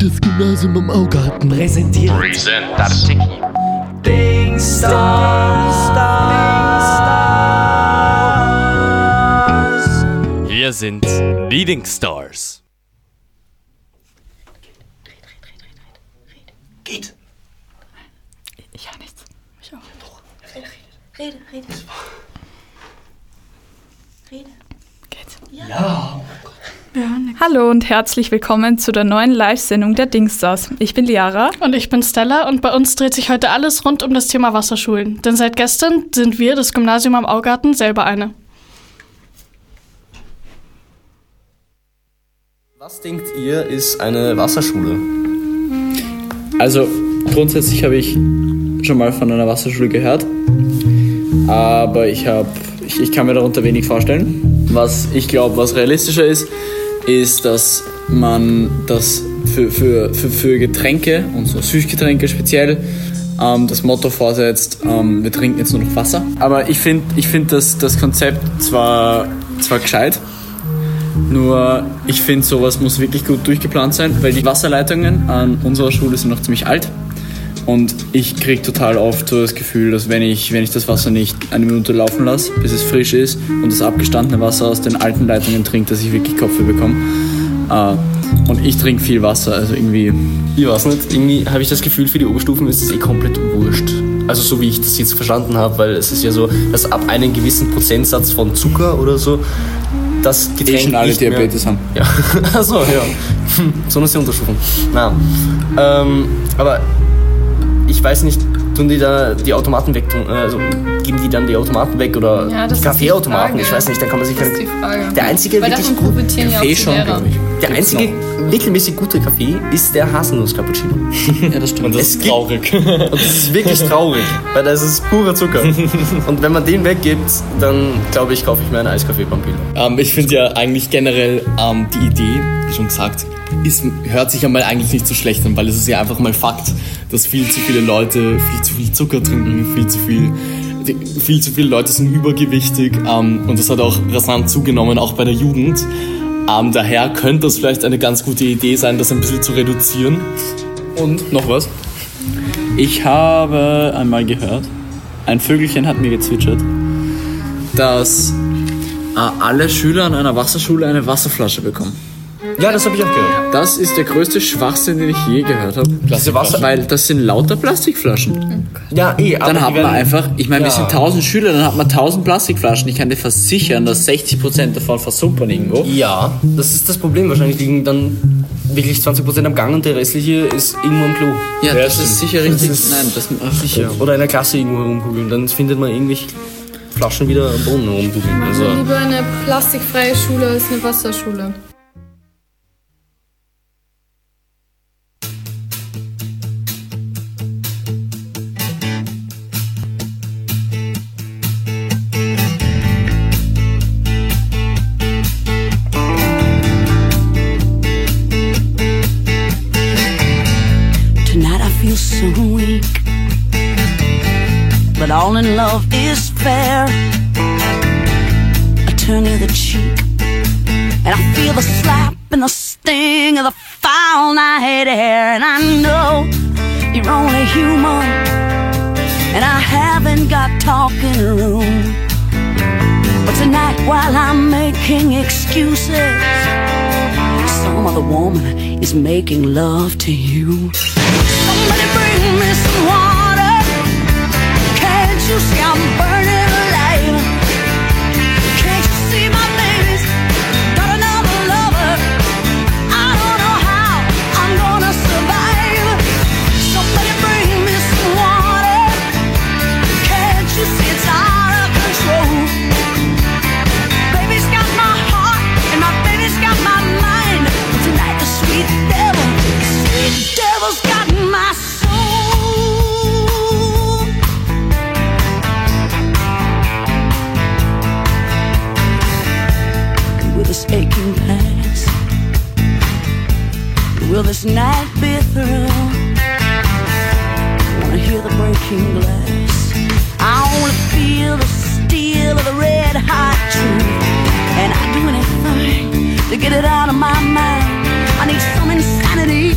Das Gymnasium am Augarten präsentiert Present. Hier sind Leading Stars. Geht. Ich ja nichts. Ich auch. Rede, rede. Rede. Geht's? Ja. Hallo und herzlich willkommen zu der neuen Live-Sendung der Dingstars. Ich bin Liara. Und ich bin Stella und bei uns dreht sich heute alles rund um das Thema Wasserschulen. Denn seit gestern sind wir, das Gymnasium am Augarten, selber eine. Was denkt ihr, ist eine Wasserschule? Also grundsätzlich habe ich schon mal von einer Wasserschule gehört, aber ich, hab, ich, ich kann mir darunter wenig vorstellen. Was ich glaube, was realistischer ist, ist, dass man das für, für, für, für Getränke und so Süßgetränke speziell ähm, das Motto vorsetzt, ähm, wir trinken jetzt nur noch Wasser. Aber ich finde ich find das, das Konzept zwar, zwar gescheit, nur ich finde, sowas muss wirklich gut durchgeplant sein, weil die Wasserleitungen an unserer Schule sind noch ziemlich alt. Und ich kriege total oft so das Gefühl, dass wenn ich, wenn ich das Wasser nicht eine Minute laufen lasse, bis es frisch ist und das abgestandene Wasser aus den alten Leitungen trinke, dass ich wirklich Kopfweh bekomme. Äh, und ich trinke viel Wasser, also irgendwie. Ich weiß nicht, irgendwie habe ich das Gefühl, für die Oberstufen ist es eh komplett wurscht. Also so wie ich das jetzt verstanden habe, weil es ist ja so, dass ab einem gewissen Prozentsatz von Zucker oder so das Getränk Eh schon alle nicht Diabetes mehr, haben. Ja, achso, ja. So ist die Unterstufen. Na, ähm, aber ich weiß nicht, tun die da die Automaten weg, tun, also geben die dann die Automaten weg oder Ja, die Kaffeeautomaten? Ich weiß nicht, da kann man sich Das ist die Frage. Der einzige Weil wirklich auch Kaffee schon, glaube ich. Der Gibt's einzige mittelmäßig gute Kaffee ist der Haselnuss-Cappuccino. Ja, das stimmt. Und das ist traurig. Und das ist wirklich traurig, weil das ist purer Zucker. Und wenn man den weggibt, dann glaube ich, kaufe ich mir einen Eiskaffee Pampilo. Ähm, ich finde ja eigentlich generell ähm, die Idee, wie schon gesagt, ist, hört sich ja mal eigentlich nicht so schlecht an, weil es ist ja einfach mal Fakt, dass viel zu viele Leute viel zu viel Zucker trinken, viel zu viel, viel zu viele Leute sind übergewichtig ähm, und das hat auch rasant zugenommen, auch bei der Jugend. Ähm, daher könnte das vielleicht eine ganz gute Idee sein, das ein bisschen zu reduzieren. Und noch was? Ich habe einmal gehört, ein Vögelchen hat mir gezwitschert, dass äh, alle Schüler an einer Wasserschule eine Wasserflasche bekommen. Ja, das habe ich auch gehört. Das ist der größte Schwachsinn, den ich je gehört habe. Diese Wasser. Weil das sind lauter Plastikflaschen. Ja, eh, aber Dann die hat man werden- einfach, ich meine, wir Ja. sind 1000 Schüler, dann hat man 1000 Plastikflaschen. Ich kann dir versichern, dass 60% davon versumpern irgendwo. Ja, das ist das Problem. Wahrscheinlich liegen dann wirklich 20% am Gang und der restliche ist irgendwo im Klo. Ja, das ist sicher richtig. Das ist Nein, das ach, sicher. Oder in der Klasse irgendwo herumkugeln. Dann findet man irgendwelche Flaschen wieder am Boden herumkugeln. Also, Lieber eine plastikfreie Schule als eine Wasserschule. Feel so weak. But all in love is fair. I turn you the cheek. And I feel the slap and the sting of the foul night air. And I know you're only human. And I haven't got talking room. But tonight while I'm making excuses, some other woman is making love to you. Somebody bring me some water. Can't you see I'm burning Will this night be through? Wanna hear the breaking glass? I wanna feel the steel of the red hot truth. And I'd do anything to get it out of my mind. I need some insanity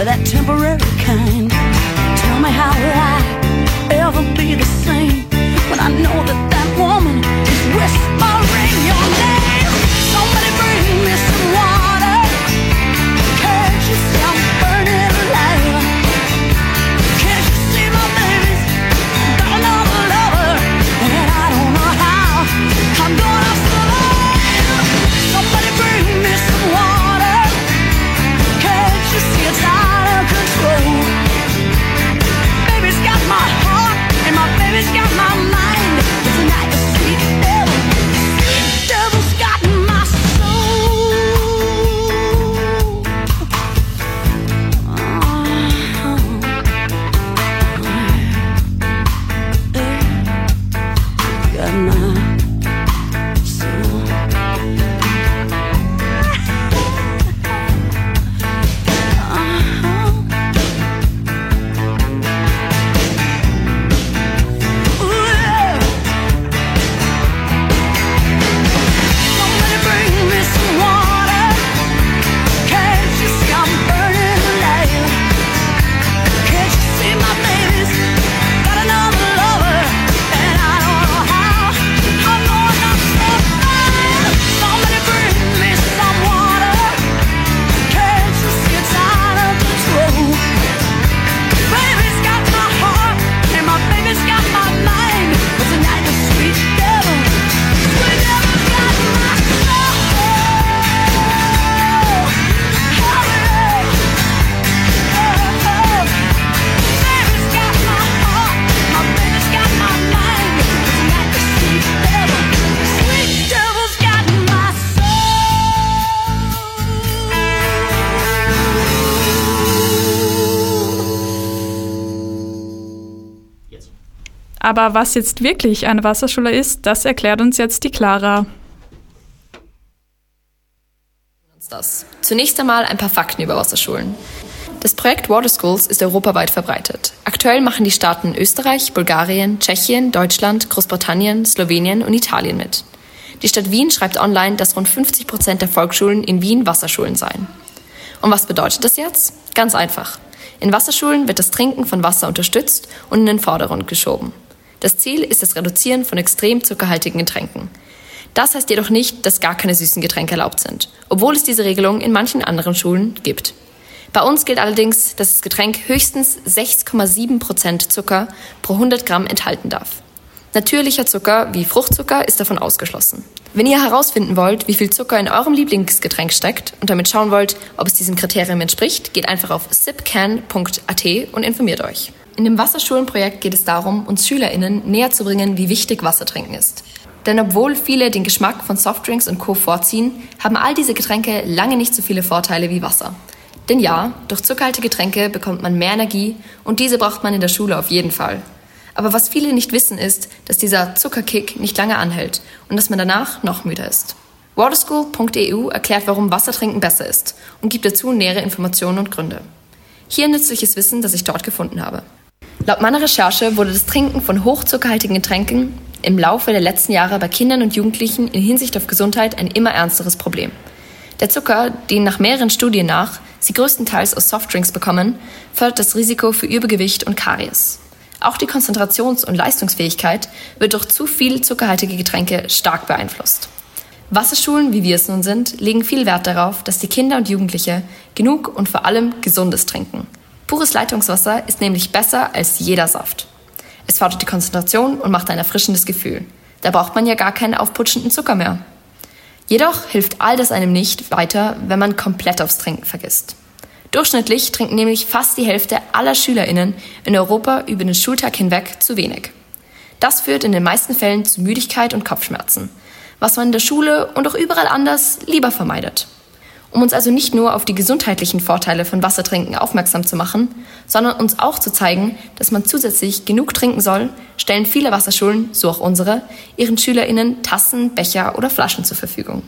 that temporary kind. Tell me how will I ever be the same when I know that that woman is whispering your name? Somebody bring me some water. Aber was jetzt wirklich eine Wasserschule ist, das erklärt uns jetzt die Clara. das. Zunächst einmal ein paar Fakten über Wasserschulen. Das Projekt Water Schools ist europaweit verbreitet. Aktuell machen die Staaten Österreich, Bulgarien, Tschechien, Deutschland, Großbritannien, Slowenien und Italien mit. Die Stadt Wien schreibt online, dass rund 50 Prozent der Volksschulen in Wien Wasserschulen seien. Und was bedeutet das jetzt? Ganz einfach. In Wasserschulen wird das Trinken von Wasser unterstützt und in den Vordergrund geschoben. Das Ziel ist das Reduzieren von extrem zuckerhaltigen Getränken. Das heißt jedoch nicht, dass gar keine süßen Getränke erlaubt sind, obwohl es diese Regelung in manchen anderen Schulen gibt. Bei uns gilt allerdings, dass das Getränk höchstens 6,7 Prozent Zucker pro 100 Gramm enthalten darf. Natürlicher Zucker wie Fruchtzucker ist davon ausgeschlossen. Wenn ihr herausfinden wollt, wie viel Zucker in eurem Lieblingsgetränk steckt und damit schauen wollt, ob es diesem Kriterium entspricht, geht einfach auf sipcan.at und informiert euch. In dem Wasserschulenprojekt geht es darum, uns SchülerInnen näher zu bringen, wie wichtig Wasser trinken ist. Denn obwohl viele den Geschmack von Softdrinks und Co. vorziehen, haben all diese Getränke lange nicht so viele Vorteile wie Wasser. Denn ja, durch zuckerhaltige Getränke bekommt man mehr Energie und diese braucht man in der Schule auf jeden Fall. Aber was viele nicht wissen ist, dass dieser Zuckerkick nicht lange anhält und dass man danach noch müder ist. Waterschool.eu erklärt, warum Wassertrinken besser ist und gibt dazu nähere Informationen und Gründe. Hier nützliches Wissen, das ich dort gefunden habe. Laut meiner Recherche wurde das Trinken von hochzuckerhaltigen Getränken im Laufe der letzten Jahre bei Kindern und Jugendlichen in Hinsicht auf Gesundheit ein immer ernsteres Problem. Der Zucker, den nach mehreren Studien nach sie größtenteils aus Softdrinks bekommen, fördert das Risiko für Übergewicht und Karies. Auch die Konzentrations- und Leistungsfähigkeit wird durch zu viel zuckerhaltige Getränke stark beeinflusst. Wasserschulen, wie wir es nun sind, legen viel Wert darauf, dass die Kinder und Jugendliche genug und vor allem gesundes trinken. Pures Leitungswasser ist nämlich besser als jeder Saft. Es fördert die Konzentration und macht ein erfrischendes Gefühl. Da braucht man ja gar keinen aufputschenden Zucker mehr. Jedoch hilft all das einem nicht weiter, wenn man komplett aufs Trinken vergisst. Durchschnittlich trinken nämlich fast die Hälfte aller SchülerInnen in Europa über den Schultag hinweg zu wenig. Das führt in den meisten Fällen zu Müdigkeit und Kopfschmerzen, was man in der Schule und auch überall anders lieber vermeidet. Um uns also nicht nur auf die gesundheitlichen Vorteile von Wassertrinken aufmerksam zu machen, sondern uns auch zu zeigen, dass man zusätzlich genug trinken soll, stellen viele Wasserschulen, so auch unsere, ihren SchülerInnen Tassen, Becher oder Flaschen zur Verfügung.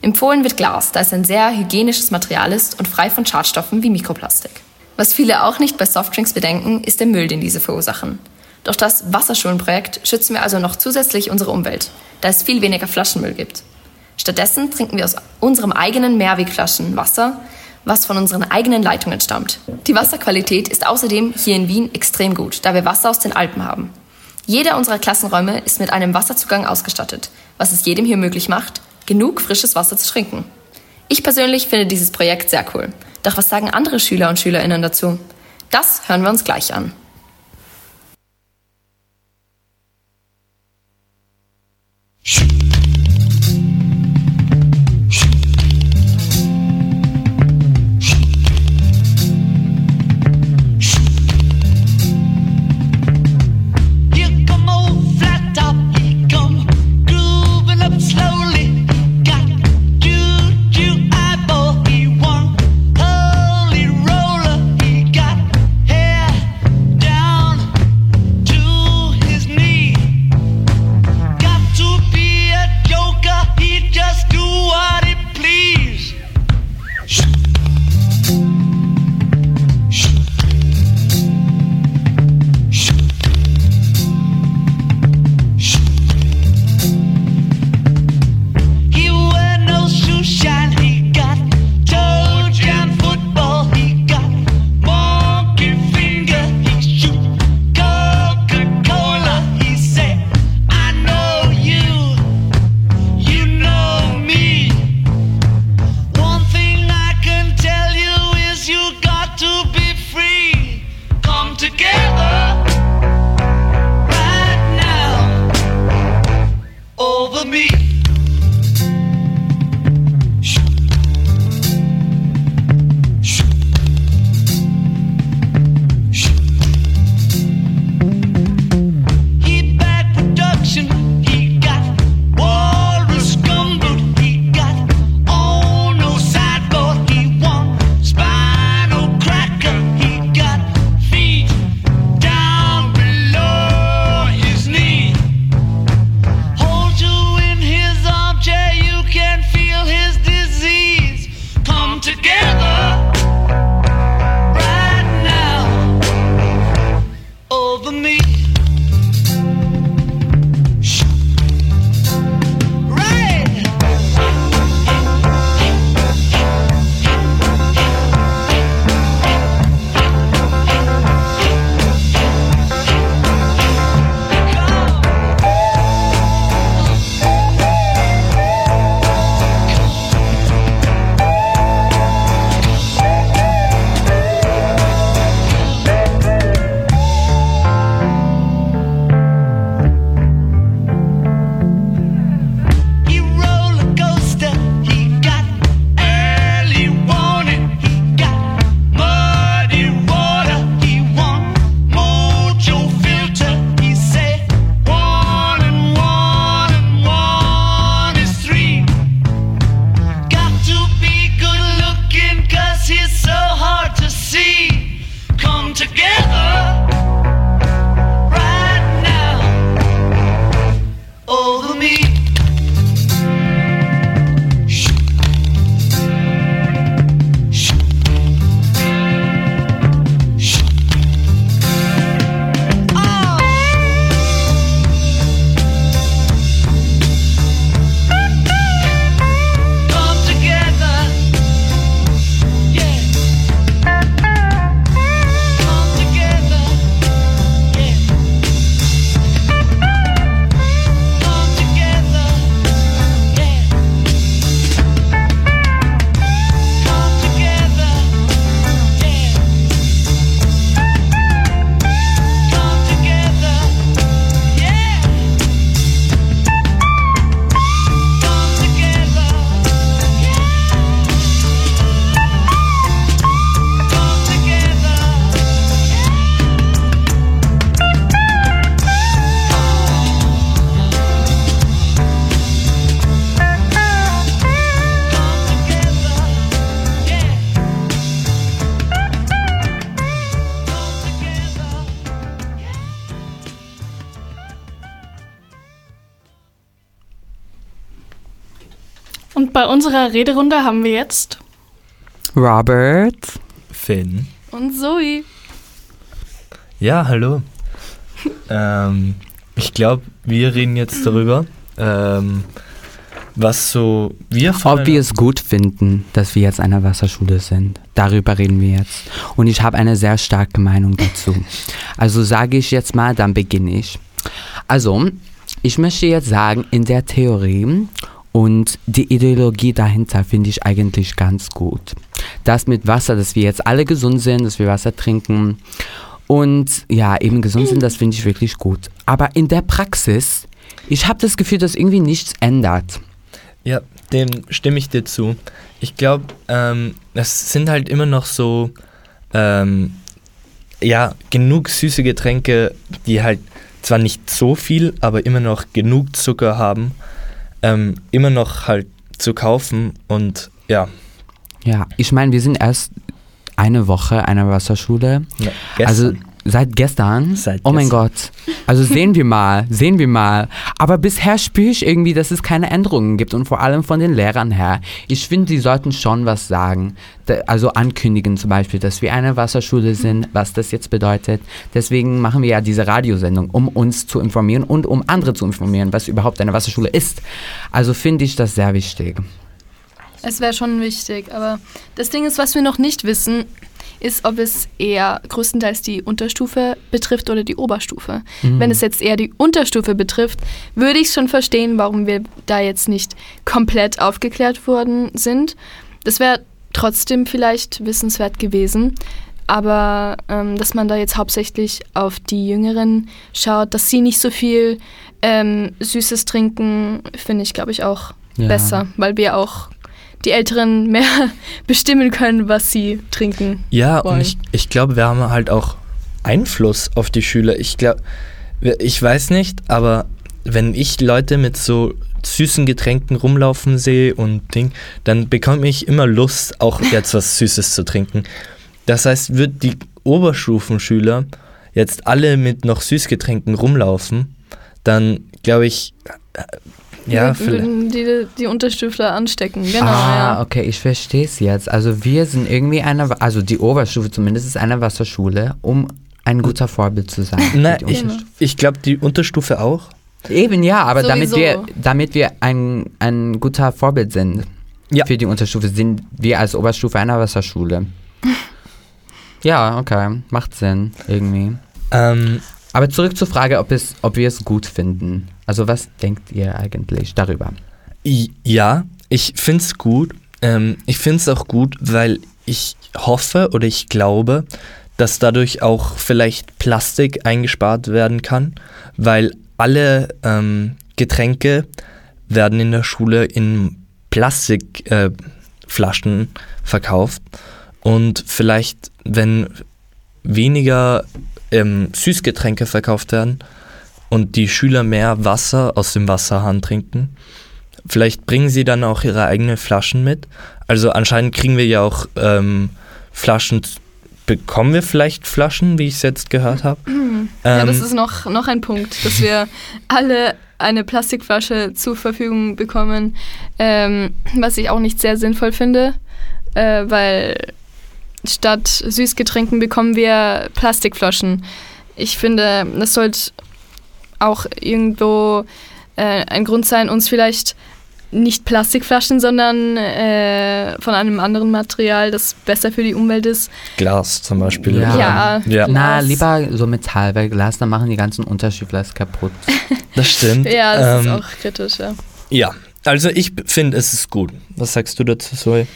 Empfohlen wird Glas, da es ein sehr hygienisches Material ist und frei von Schadstoffen wie Mikroplastik. Was viele auch nicht bei Softdrinks bedenken, ist der Müll, den diese verursachen. Durch das Wasserschulenprojekt schützen wir also noch zusätzlich unsere Umwelt, da es viel weniger Flaschenmüll gibt. Stattdessen trinken wir aus unserem eigenen Mehrwegflaschen Wasser, was von unseren eigenen Leitungen stammt. Die Wasserqualität ist außerdem hier in Wien extrem gut, da wir Wasser aus den Alpen haben. Jeder unserer Klassenräume ist mit einem Wasserzugang ausgestattet, was es jedem hier möglich macht, genug frisches Wasser zu trinken. Ich persönlich finde dieses Projekt sehr cool. Doch was sagen andere Schüler und Schülerinnen dazu? Das hören wir uns gleich an. unserer Rederunde haben wir jetzt Robert, Finn und Zoe. Ja, hallo. ähm, ich glaube, wir reden jetzt darüber, ähm, was so wir von Ob wir es gut finden, dass wir jetzt an Wasserschule sind. Darüber reden wir jetzt. Und ich habe eine sehr starke Meinung dazu. Also sage ich jetzt mal, dann beginne ich. Also, ich möchte jetzt sagen, in der Theorie und die Ideologie dahinter finde ich eigentlich ganz gut. Das mit Wasser, dass wir jetzt alle gesund sind, dass wir Wasser trinken und ja, eben gesund sind, das finde ich wirklich gut. Aber in der Praxis, ich habe das Gefühl, dass irgendwie nichts ändert. Ja, dem stimme ich dir zu. Ich glaube, ähm, es sind halt immer noch so, ähm, ja, genug süße Getränke, die halt zwar nicht so viel, aber immer noch genug Zucker haben, ähm, immer noch halt zu kaufen und ja. Ja, ich meine, wir sind erst eine Woche einer Wasserschule. Ja, also. Seit gestern. Seit oh mein gestern. Gott. Also sehen wir mal, sehen wir mal. Aber bisher spüre ich irgendwie, dass es keine Änderungen gibt und vor allem von den Lehrern her. Ich finde, sie sollten schon was sagen. Also ankündigen zum Beispiel, dass wir eine Wasserschule sind, was das jetzt bedeutet. Deswegen machen wir ja diese Radiosendung, um uns zu informieren und um andere zu informieren, was überhaupt eine Wasserschule ist. Also finde ich das sehr wichtig. Es wäre schon wichtig, aber das Ding ist, was wir noch nicht wissen, ist, ob es eher größtenteils die Unterstufe betrifft oder die Oberstufe. Mhm. Wenn es jetzt eher die Unterstufe betrifft, würde ich schon verstehen, warum wir da jetzt nicht komplett aufgeklärt worden sind. Das wäre trotzdem vielleicht wissenswert gewesen. Aber ähm, dass man da jetzt hauptsächlich auf die Jüngeren schaut, dass sie nicht so viel ähm, Süßes trinken, finde ich, glaube ich, auch Ja. besser, weil wir auch die Älteren mehr bestimmen können, was sie trinken. Ja, wollen. und ich, ich glaube, wir haben halt auch Einfluss auf die Schüler. Ich glaube, ich weiß nicht, aber wenn ich Leute mit so süßen Getränken rumlaufen sehe und Ding, dann bekomme ich immer Lust, auch jetzt was Süßes zu trinken. Das heißt, wird die Oberstufenschüler jetzt alle mit noch Süßgetränken rumlaufen, dann glaube ich, ja, würden die, die Unterstüfler anstecken. Genau, ah, ja. okay, ich verstehe es jetzt. Also wir sind irgendwie eine, also die Oberstufe zumindest ist eine Wasserschule, um ein guter Vorbild zu sein. für Nein, die ich, Unterstufe. ich glaube, die Unterstufe auch. Eben ja, aber damit Sowieso. wir, damit wir ein, ein guter Vorbild sind für die Unterstufe, sind wir als Oberstufe einer Wasserschule. ja, okay, macht Sinn irgendwie. Ähm, aber zurück zur Frage, ob, es, ob wir es gut finden. Also was denkt ihr eigentlich darüber? Ja, ich finde es gut. Ähm, ich finde es auch gut, weil ich hoffe oder ich glaube, dass dadurch auch vielleicht Plastik eingespart werden kann, weil alle ähm, Getränke werden in der Schule in Plastikflaschen äh, verkauft und vielleicht, wenn weniger ähm, Süßgetränke verkauft werden und die Schüler mehr Wasser aus dem Wasserhahn trinken, vielleicht bringen sie dann auch ihre eigenen Flaschen mit. Also anscheinend kriegen wir ja auch ähm, Flaschen. Bekommen wir vielleicht Flaschen, wie ich es jetzt gehört habe? ja, Ähm, das ist noch, noch ein Punkt, dass wir alle eine Plastikflasche zur Verfügung bekommen, ähm, was ich auch nicht sehr sinnvoll finde, äh, weil statt Süßgetränken bekommen wir Plastikflaschen. Ich finde, das sollte auch irgendwo äh, ein Grund sein, uns vielleicht nicht Plastikflaschen, sondern äh, von einem anderen Material, das besser für die Umwelt ist. Glas zum Beispiel. Ja. Ja, ja. Na, lieber so Metall, weil Glas, dann machen die ganzen Unterschiefler es kaputt. Das stimmt. Ja, das Ähm, ist auch kritisch, ja. Ja, also ich finde, es ist gut. Was sagst du dazu, Zoe?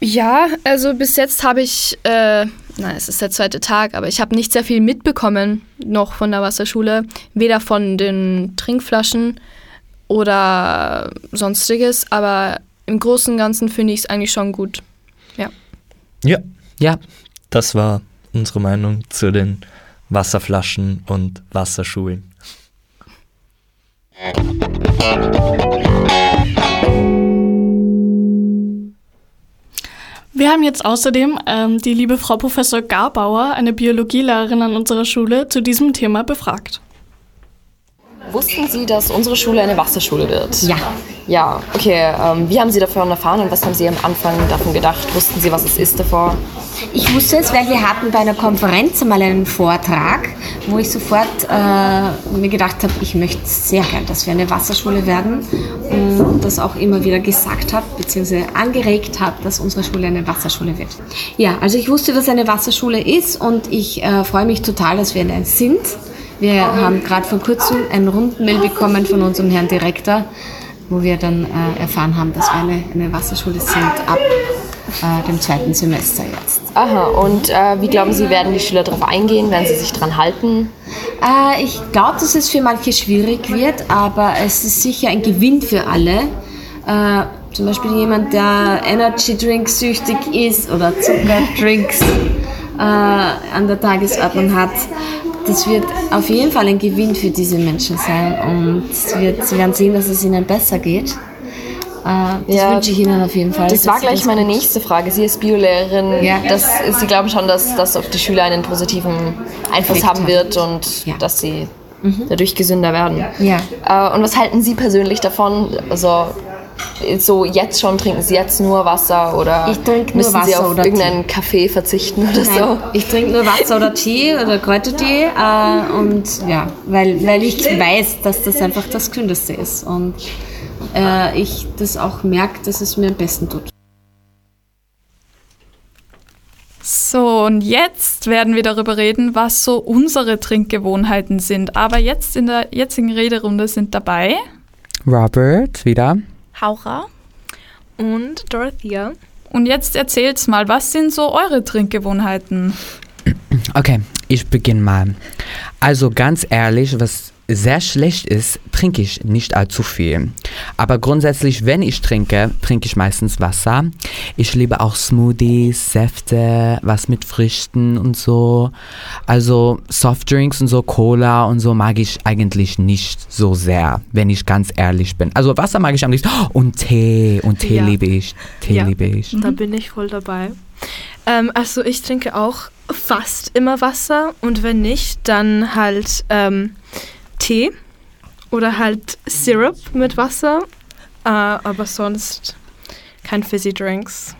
Ja, also bis jetzt habe ich, äh, na, es ist der zweite Tag, aber ich habe nicht sehr viel mitbekommen noch von der Wasserschule. Weder von den Trinkflaschen oder sonstiges, aber im Großen und Ganzen finde ich es eigentlich schon gut. Ja. Ja. Ja. Das war unsere Meinung zu den Wasserflaschen und Wasserschulen. Wir haben jetzt außerdem ähm, die liebe Frau Professor Garbauer, eine Biologielehrerin an unserer Schule, zu diesem Thema befragt. Wussten Sie, dass unsere Schule eine Wasserschule wird? Ja, Ja, okay. Ähm, wie haben Sie davon erfahren und was haben Sie am Anfang davon gedacht? Wussten Sie, was es ist davor? Ich wusste es, weil wir hatten bei einer Konferenz einmal einen Vortrag, wo ich sofort äh, mir gedacht habe, ich möchte sehr gern, dass wir eine Wasserschule werden und das auch immer wieder gesagt habe, beziehungsweise angeregt habe, dass unsere Schule eine Wasserschule wird. Ja, also ich wusste, was eine Wasserschule ist und ich äh, freue mich total, dass wir eine sind. Wir haben gerade vor kurzem ein Rundmail bekommen von unserem Herrn Direktor, wo wir dann äh, erfahren haben, dass wir eine, eine Wasserschule sind ab äh, dem zweiten Semester jetzt. Aha, und äh, wie glauben Sie, werden die Schüler darauf eingehen? Werden sie sich dran halten? Äh, ich glaube, dass es für manche schwierig wird, aber es ist sicher ein Gewinn für alle. Äh, zum Beispiel jemand, der Energy Drink süchtig ist oder Zuckerdrinks äh, an der Tagesordnung hat. Das wird auf jeden Fall ein Gewinn für diese Menschen sein und wird, sie werden sehen, dass es ihnen besser geht. Äh, das Ja, wünsche ich Ihnen auf jeden Fall. Das war gleich meine nächste Frage. Sie ist Biolehrerin. Ja. Das, Sie glauben schon, dass das auf die Schüler einen positiven Einfluss haben wird und dass sie dadurch gesünder werden. Ja. Äh, und was halten Sie persönlich davon? Also so jetzt schon trinken Sie jetzt nur Wasser oder Ich trinke nur müssen Sie Wasser auf oder irgendeinen Kaffee verzichten oder so? Nein, ich trinke nur Wasser oder Tee oder Kräutertee äh, und ja, weil, weil ich weiß, dass das einfach das Gesündeste ist und äh, ich das auch merke, dass es mir am besten tut. So, und jetzt werden wir darüber reden, was so unsere Trinkgewohnheiten sind. Aber jetzt in der jetzigen Rederunde sind dabei Robert, wieder. Haura und Dorothea. Und jetzt erzählt's mal, was sind so eure Trinkgewohnheiten? Okay, ich beginne mal. Also ganz ehrlich, was sehr schlecht ist, trinke ich nicht allzu viel. Aber grundsätzlich, wenn ich trinke, trinke ich meistens Wasser. Ich liebe auch Smoothies, Säfte, was mit Früchten und so. Also Softdrinks und so, Cola und so mag ich eigentlich nicht so sehr, wenn ich ganz ehrlich bin. Also Wasser mag ich am liebsten. Oh, Und Tee, und Tee Ja. liebe ich. Tee Ja, liebe ich. Da bin ich voll dabei. Ähm, also ich trinke auch fast immer Wasser und wenn nicht, dann halt ähm, Tee oder halt Syrup mit Wasser. Äh, aber sonst kein Fizzy Drinks.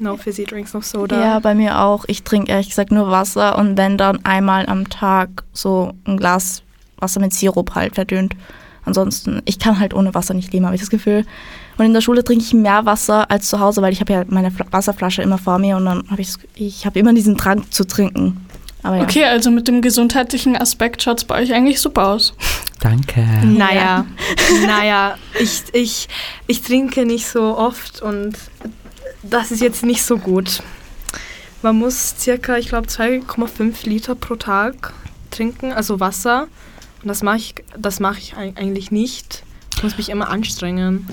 No Fizzy Drinks, no Soda. Ja, bei mir auch. Ich trinke ehrlich gesagt nur Wasser und wenn dann einmal am Tag so ein Glas Wasser mit Sirup halt verdünnt. Ansonsten, ich kann halt ohne Wasser nicht leben, habe ich das Gefühl. Und in der Schule trinke ich mehr Wasser als zu Hause, weil ich habe ja meine Fla Wasserflasche immer vor mir und dann habe ich, ich habe immer diesen Drang zu trinken. Aber ja. Okay, also mit dem gesundheitlichen Aspekt schaut es bei euch eigentlich super aus. Danke. Naja, naja, ich, ich, ich trinke nicht so oft und das ist jetzt nicht so gut. Man muss circa, ich glaube, 2,5 Liter pro Tag trinken, also Wasser. Und das mache ich, das mache ich eig- eigentlich nicht. Ich muss mich immer anstrengen.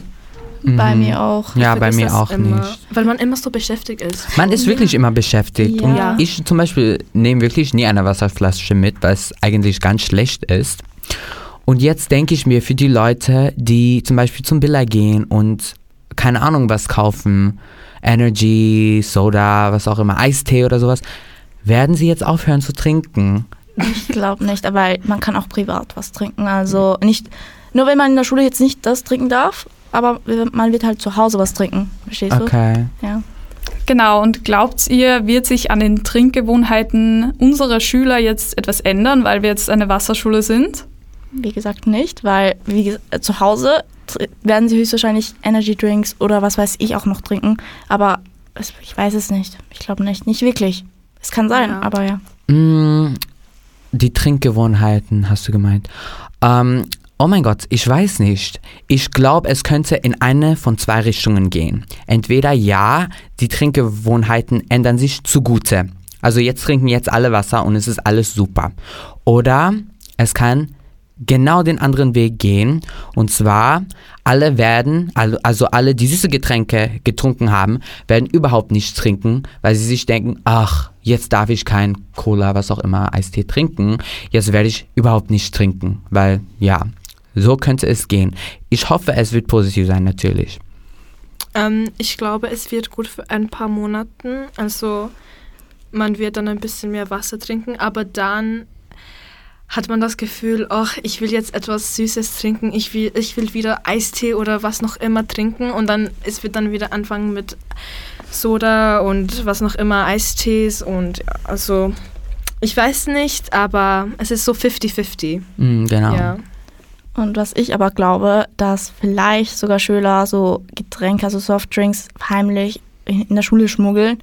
Bei Mhm. mir auch. Ja, bei mir auch immer, nicht. Weil man immer so beschäftigt ist. Man ist wirklich immer beschäftigt. Ja. Und ich zum Beispiel nehme wirklich nie eine Wasserflasche mit, weil es eigentlich ganz schlecht ist. Und jetzt denke ich mir für die Leute, die zum Beispiel zum Billa gehen und keine Ahnung was kaufen, Energy, Soda, was auch immer, Eistee oder sowas, werden sie jetzt aufhören zu trinken? Ich glaube nicht, aber man kann auch privat was trinken. Also nicht, nur wenn man in der Schule jetzt nicht das trinken darf, aber man wird halt zu Hause was trinken. Verstehst du? Okay. Ja. Genau, und glaubt ihr, wird sich an den Trinkgewohnheiten unserer Schüler jetzt etwas ändern, weil wir jetzt eine Wasserschule sind? Wie gesagt nicht, weil wie äh, zu Hause werden sie höchstwahrscheinlich Energy Drinks oder was weiß ich auch noch trinken. Aber es, ich weiß es nicht. Ich glaube nicht. Nicht wirklich. Es kann sein, Ja. aber ja. Mm, die Trinkgewohnheiten, hast du gemeint. Ähm, oh mein Gott, ich weiß nicht. Ich glaube, es könnte in eine von zwei Richtungen gehen. Entweder ja, die Trinkgewohnheiten ändern sich zugute. Also jetzt trinken jetzt alle Wasser und es ist alles super. Oder es kann genau den anderen Weg gehen. Und zwar, alle werden, also also alle, die süße Getränke getrunken haben, werden überhaupt nicht trinken, weil sie sich denken, ach, jetzt darf ich kein Cola, was auch immer, Eistee trinken. Jetzt werde ich überhaupt nicht trinken, weil ja, so könnte es gehen. Ich hoffe, es wird positiv sein, natürlich. Ähm, ich glaube, es wird gut für ein paar Monaten. Also man wird dann ein bisschen mehr Wasser trinken, aber dann hat man das Gefühl, ach, ich will jetzt etwas Süßes trinken, ich will, ich will wieder Eistee oder was noch immer trinken und dann es wird dann wieder anfangen mit Soda und was noch immer, Eistees und ja, also ich weiß nicht, aber es ist so 50-50. Mm, genau. Ja. Und was ich aber glaube, dass vielleicht sogar Schüler so Getränke, also Softdrinks, heimlich in der Schule schmuggeln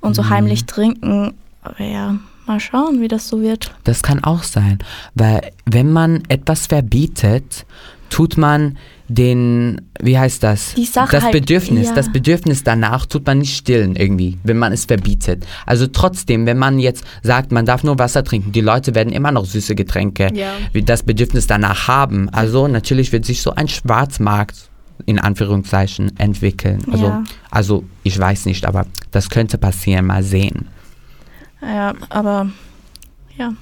und so Mhm. heimlich trinken. Aber ja, mal schauen, wie das so wird. Das kann auch sein, weil wenn man etwas verbietet, tut man den, wie heißt das? Die Sache das halt, Bedürfnis, ja. das Bedürfnis danach tut man nicht stillen irgendwie, wenn man es verbietet. Also trotzdem, wenn man jetzt sagt, man darf nur Wasser trinken, die Leute werden immer noch süße Getränke, Ja. das Bedürfnis danach haben. Also natürlich wird sich so ein Schwarzmarkt in Anführungszeichen entwickeln. Also, Ja. also ich weiß nicht, aber das könnte passieren, mal sehen. Ja, aber ja.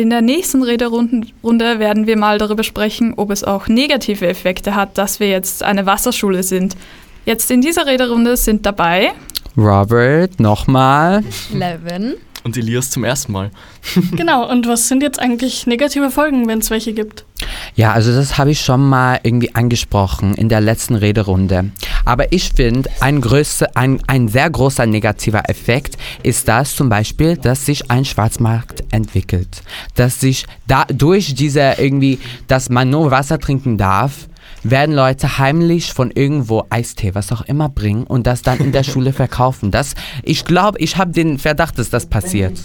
In der nächsten Rederunde Runde werden wir mal darüber sprechen, ob es auch negative Effekte hat, dass wir jetzt eine Wasserschule sind. Jetzt in dieser Rederunde sind dabei Robert, nochmal. Levin. Und Elias zum ersten Mal. Genau, und was sind jetzt eigentlich negative Folgen, wenn es welche gibt? Ja, also das habe ich schon mal irgendwie angesprochen in der letzten Rederunde. Aber ich finde, ein, größer, ein, ein sehr großer negativer Effekt ist das zum Beispiel, dass sich ein Schwarzmarkt entwickelt. Dass sich da durch diese irgendwie, dass man nur Wasser trinken darf, werden Leute heimlich von irgendwo Eistee, was auch immer bringen und das dann in der Schule verkaufen. Das, ich glaube, ich habe den Verdacht, dass das passiert.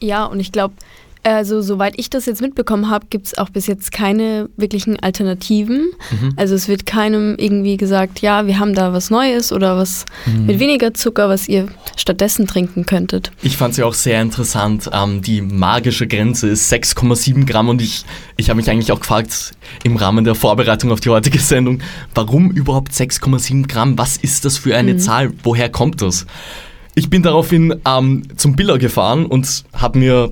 Ja, und ich glaube, also soweit ich das jetzt mitbekommen habe, gibt es auch bis jetzt keine wirklichen Alternativen. Mhm. Also es wird keinem irgendwie gesagt, ja, wir haben da was Neues oder was Mhm. mit weniger Zucker, was ihr stattdessen trinken könntet. Ich fand es ja auch sehr interessant. Ähm, die magische Grenze ist 6,7 Gramm und ich, ich habe mich eigentlich auch gefragt im Rahmen der Vorbereitung auf die heutige Sendung, warum überhaupt 6,7 Gramm? Was ist das für eine Mhm. Zahl? Woher kommt das? Ich bin daraufhin ähm, zum Biller gefahren und habe mir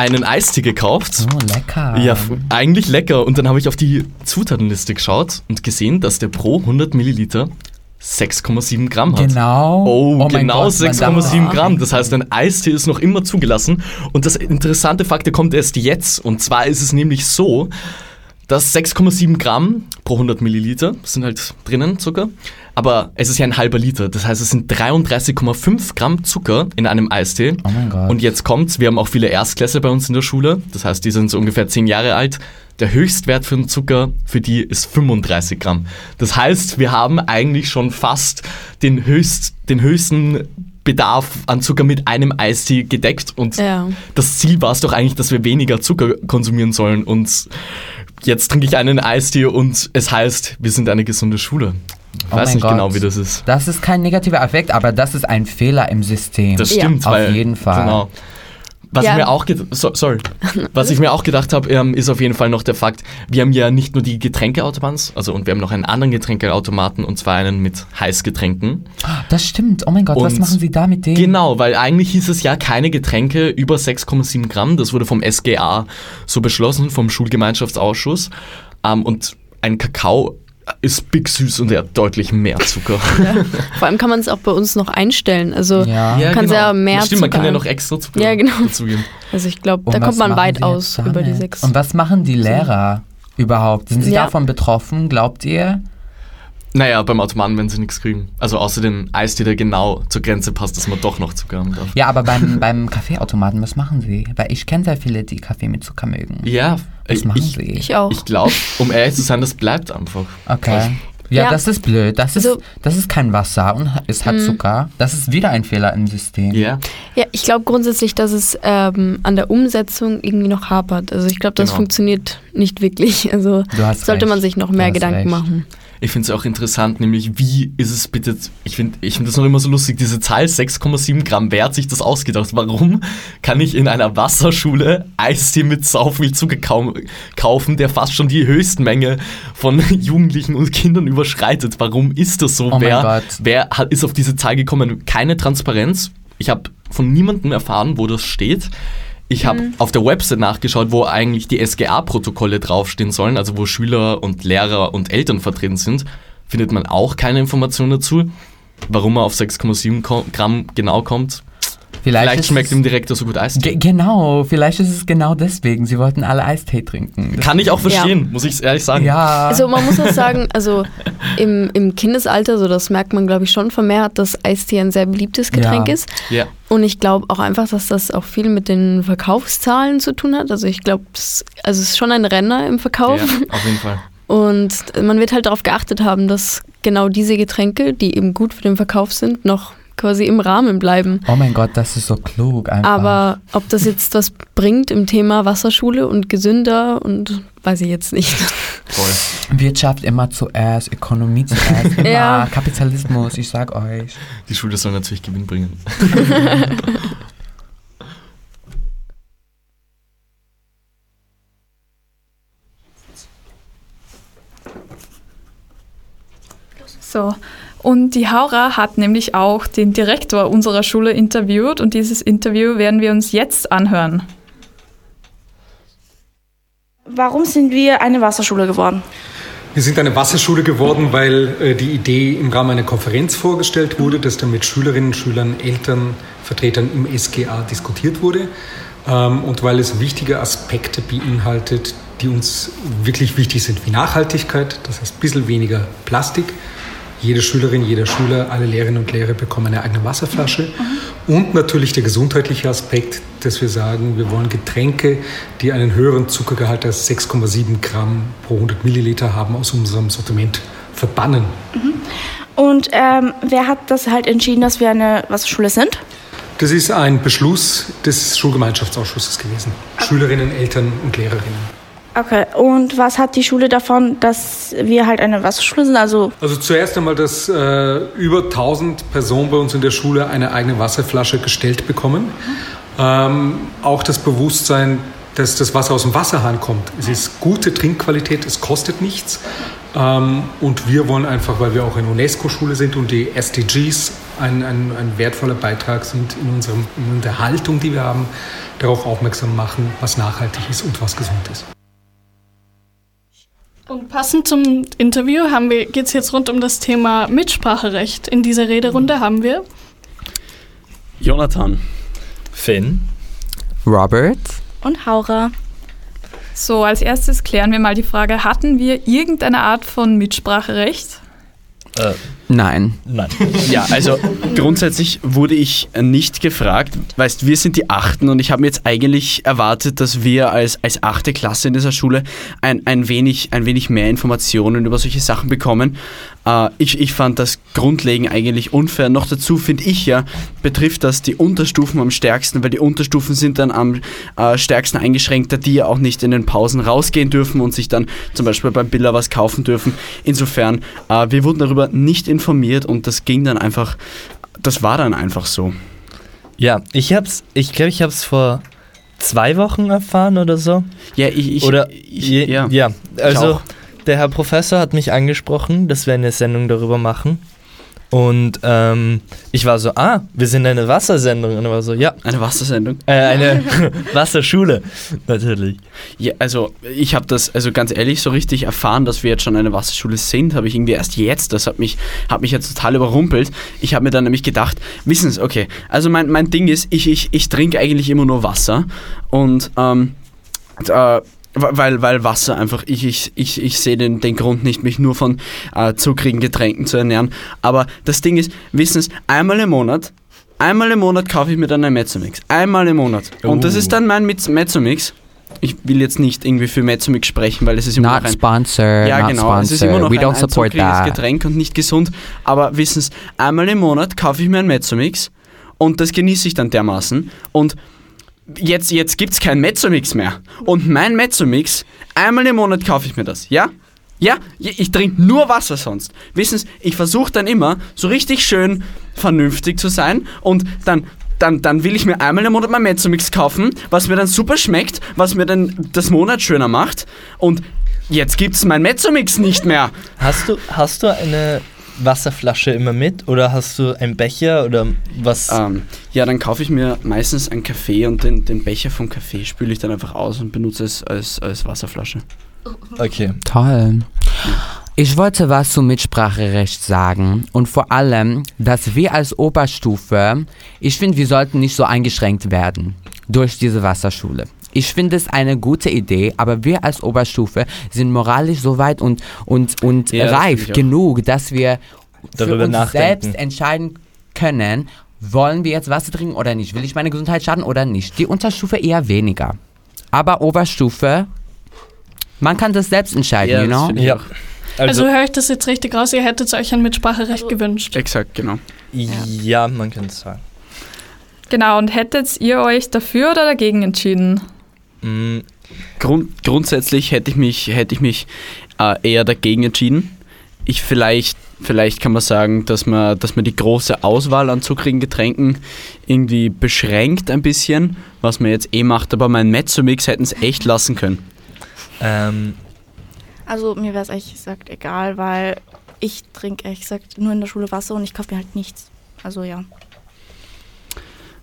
einen Eistee gekauft. Oh, lecker. Ja, eigentlich lecker. Und dann habe ich auf die Zutatenliste geschaut und gesehen, dass der pro 100 Milliliter 6,7 Gramm hat. Genau. Oh, Oh genau Gott, man 6,7 darf- Gramm. Das heißt, ein Eistee ist noch immer zugelassen. Und das interessante Fakt, der kommt erst jetzt. Und zwar ist es nämlich so, dass 6,7 Gramm pro 100 Milliliter sind halt drinnen Zucker. Aber es ist ja ein halber Liter. Das heißt, es sind 33,5 Gramm Zucker in einem Eistee. Oh mein Gott. Und jetzt kommt's, wir haben auch viele Erstklässler bei uns in der Schule. Das heißt, die sind so ungefähr 10 Jahre alt. Der Höchstwert für den Zucker für die ist 35 Gramm. Das heißt, wir haben eigentlich schon fast den, höchst, den höchsten Bedarf an Zucker mit einem Eistee gedeckt. Und Ja. das Ziel war es doch eigentlich, dass wir weniger Zucker konsumieren sollen. Und jetzt trinke ich einen Eistee und es heißt, wir sind eine gesunde Schule. Ich Oh weiß nicht Gott. genau, wie das ist. Das ist kein negativer Effekt, aber das ist ein Fehler im System. Das stimmt, Auf weil, jeden Fall. Genau. Was Ja. ich mir auch so, sorry. Was ich mir auch gedacht habe, ähm, ist auf jeden Fall noch der Fakt, wir haben ja nicht nur die Getränkeautomaten, also und wir haben noch einen anderen Getränkeautomaten und zwar einen mit Heißgetränken. Das stimmt. Oh mein Gott, was Und machen Sie da mit dem? Genau, weil eigentlich hieß es ja keine Getränke über 6,7 Gramm. Das wurde vom SGA so beschlossen, vom Schulgemeinschaftsausschuss. Ähm, und ein Kakao ist big süß und er hat deutlich mehr Zucker. Vor allem kann man es auch bei uns noch einstellen. Also Ja. du kannst ja mehr genau. Stimmt, man kann Zucker- ja noch extra Zucker Ja, genau. dazugeben. Also ich glaube, da kommt man weit aus über die sechs. Und was machen die Lehrer überhaupt? Sind sie Ja. davon betroffen, glaubt ihr? Naja, beim Automaten werden sie nichts kriegen. Also außer den Eistee, der genau zur Grenze passt, dass man doch noch Zucker haben darf. Ja, aber beim, beim Kaffeeautomaten, was machen sie? Weil ich kenne sehr viele, die Kaffee mit Zucker mögen. Ja, Was ich, machen ich, sie? Ich auch. ich glaube, um ehrlich zu sein, das bleibt einfach. Okay. Ja, Ja. das ist blöd. Das ist, Also- das ist kein Wasser und es hat Mhm. Zucker. Das ist wieder ein Fehler im System. Ja. Ja, ich glaube grundsätzlich, dass es ähm, an der Umsetzung irgendwie noch hapert. Also ich glaube, das Genau. funktioniert nicht wirklich. Also sollte man recht. sich noch mehr Gedanken recht. machen. Ich finde es auch interessant, nämlich wie ist es bitte, ich finde ich find das noch immer so lustig, diese Zahl 6,7 Gramm, wer hat sich das ausgedacht? Warum kann ich in einer Wasserschule Eistee mit sau viel Zucker kaufen, der fast schon die Höchstmenge von Jugendlichen und Kindern überschreitet? Warum ist das so? Oh wer wer hat, ist auf diese Zahl gekommen? Keine Transparenz. Ich habe von niemandem erfahren, wo das steht. Ich habe Mhm. auf der Website nachgeschaut, wo eigentlich die SGA-Protokolle draufstehen sollen, also wo Schüler und Lehrer und Eltern vertreten sind. Findet man auch keine Informationen dazu. Warum er auf 6,7 Ko- Gramm genau kommt. Vielleicht Vielleicht schmeckt dem Direktor so gut Eistee. Ge genau, vielleicht ist es genau deswegen. Sie wollten alle Eistee trinken. Das Kann ich auch Ja. verstehen, muss ich ehrlich sagen. Ja. Also man muss auch sagen, also im, im Kindesalter, so das merkt man glaube ich schon vermehrt, dass Eistee ein sehr beliebtes Getränk Ja. ist. Ja. Und ich glaube auch einfach, dass das auch viel mit den Verkaufszahlen zu tun hat. Also ich glaube, es also es ist schon ein Renner im Verkauf. Ja, auf jeden Fall. Und man wird halt darauf geachtet haben, dass genau diese Getränke, die eben gut für den Verkauf sind, noch quasi im Rahmen bleiben. Oh mein Gott, das ist so klug einfach. Aber ob das jetzt was bringt im Thema Wasserschule und gesünder und weiß ich jetzt nicht. Voll. Wirtschaft immer zuerst, Ökonomie zuerst, immer Ja. Kapitalismus, ich sag euch. Die Schule soll natürlich Gewinn bringen. So, und die Haura hat nämlich auch den Direktor unserer Schule interviewt und dieses Interview werden wir uns jetzt anhören. Warum sind wir eine Wasserschule geworden? Wir sind eine Wasserschule geworden, weil äh, die Idee im Rahmen einer Konferenz vorgestellt wurde, dass dann mit Schülerinnen, Schülern, Eltern, Vertretern im SGA diskutiert wurde ähm, und weil es wichtige Aspekte beinhaltet, die uns wirklich wichtig sind, wie Nachhaltigkeit, das heißt ein bisschen weniger Plastik. Jede Schülerin, jeder Schüler, alle Lehrerinnen und Lehrer bekommen eine eigene Wasserflasche. Und natürlich der gesundheitliche Aspekt, dass wir sagen, wir wollen Getränke, die einen höheren Zuckergehalt als 6,7 Gramm pro 100 Milliliter haben, aus unserem Sortiment verbannen. Und ähm, wer hat das halt entschieden, dass wir eine Wasserschule sind? Das ist ein Beschluss des Schulgemeinschaftsausschusses gewesen. Schülerinnen, Eltern und Lehrerinnen. Okay, und was hat die Schule davon, dass wir halt eine Wasserschule sind? Also, Also zuerst einmal, dass äh, über 1000 Personen bei uns in der Schule eine eigene Wasserflasche gestellt bekommen. Ähm, auch das Bewusstsein, dass das Wasser aus dem Wasserhahn kommt. Es ist gute Trinkqualität, es kostet nichts. Ähm, und wir wollen einfach, weil wir auch eine UNESCO-Schule sind und die SDGs ein, ein, ein wertvoller Beitrag sind in, unserem, in der Haltung, die wir haben, darauf aufmerksam machen, was nachhaltig ist und was gesund ist. Und passend zum Interview geht es jetzt rund um das Thema Mitspracherecht. In dieser Rederunde haben wir Jonathan. Finn. Robert. und Haura. So, als erstes klären wir mal die Frage, hatten wir irgendeine Art von Mitspracherecht? Äh, Nein. Nein. Ja, also grundsätzlich wurde ich nicht gefragt. Weißt, wir sind die Achten und ich habe mir jetzt eigentlich erwartet, dass wir als, als achte Klasse in dieser Schule ein, ein, wenig, ein wenig mehr Informationen über solche Sachen bekommen. Äh, ich, ich fand das grundlegend eigentlich unfair. Noch dazu finde ich ja, betrifft das die Unterstufen am stärksten, weil die Unterstufen sind dann am äh, stärksten eingeschränkt, da die ja auch nicht in den Pausen rausgehen dürfen und sich dann zum Beispiel beim Biller was kaufen dürfen. Insofern, äh, wir wurden darüber nicht informiert und das ging dann einfach, das war dann einfach so. Ja, ich hab's, ich glaube, ich hab's vor zwei Wochen erfahren oder so. Ja, ich, ich oder ich, je, ja. ja, also. Der Herr Professor hat mich angesprochen, dass wir eine Sendung darüber machen. Und ähm, ich war so, ah, wir sind eine Wassersendung. Und er war so, ja. Eine Wassersendung? Äh, eine Wasserschule, natürlich. Ja, also ich habe das, also ganz ehrlich, so richtig erfahren, dass wir jetzt schon eine Wasserschule sind, habe ich irgendwie erst jetzt. Das hat mich, hat mich jetzt total überrumpelt. Ich habe mir dann nämlich gedacht, wissen Sie, okay, also mein, mein Ding ist, ich, ich, ich trinke eigentlich immer nur Wasser und ähm, äh, weil, weil Wasser einfach, ich, ich, ich, ich sehe den, den Grund nicht, mich nur von äh, zuckrigen Getränken zu ernähren. Aber das Ding ist, wissen Sie, einmal im Monat, einmal im Monat kaufe ich mir dann ein Mezzomix. Einmal im Monat. Und das Oh. ist dann mein Mezzomix. Ich will jetzt nicht irgendwie für Mezzomix sprechen, weil es ist immer Not noch ein... sponsored, Ja, genau. Es ist immer noch We ein, don't ein support zuckriges that. Getränk und nicht gesund. Aber wissen Sie, einmal im Monat kaufe ich mir ein Mezzomix und das genieße ich dann dermaßen. Und jetzt, jetzt gibt es kein Mezzomix mehr. Und mein Mezzomix, einmal im Monat kaufe ich mir das, ja? Ja, ich trinke nur Wasser sonst. Wissen Sie, ich versuche dann immer so richtig schön vernünftig zu sein und dann, dann, dann will ich mir einmal im Monat mein Mezzomix kaufen, was mir dann super schmeckt, was mir dann das Monat schöner macht und jetzt gibt es mein Mezzomix nicht mehr. Hast du, hast du eine Wasserflasche immer mit oder hast du einen Becher oder was? Ähm, ja, dann kaufe ich mir meistens einen Kaffee und den, den Becher vom Kaffee spüle ich dann einfach aus und benutze es als, als Wasserflasche. Okay. Toll. Ich wollte was zum Mitspracherecht sagen und vor allem, dass wir als Oberstufe, ich finde, wir sollten nicht so eingeschränkt werden durch diese Wasserschule. Ich finde es eine gute Idee, aber wir als Oberstufe sind moralisch so weit und, und, und Ja, das reif auch. genug, dass wir für Darüber uns nachdenken. selbst entscheiden können, wollen wir jetzt Wasser trinken oder nicht? Will ich meine Gesundheit schaden oder nicht? Die Unterstufe eher weniger. Aber Oberstufe, man kann das selbst entscheiden, Ja, you das know? ich auch. Also, höre ich das jetzt richtig raus, ihr hättet euch ein Mitspracherecht gewünscht. Exakt, genau. Ja, man könnte es sagen. Genau, und hättet ihr euch dafür oder dagegen entschieden? Mm, Grund, grundsätzlich hätte ich mich, hätte ich mich äh, eher dagegen entschieden. Ich vielleicht, vielleicht kann man sagen, dass man, dass man die große Auswahl an zuckrigen Getränken irgendwie beschränkt ein bisschen, was man jetzt eh macht, aber mein Mezzomix hätten es echt lassen können. Ähm, Also mir wäre es ehrlich gesagt egal, weil ich trinke ehrlich gesagt nur in der Schule Wasser und ich kaufe mir halt nichts. Also ja.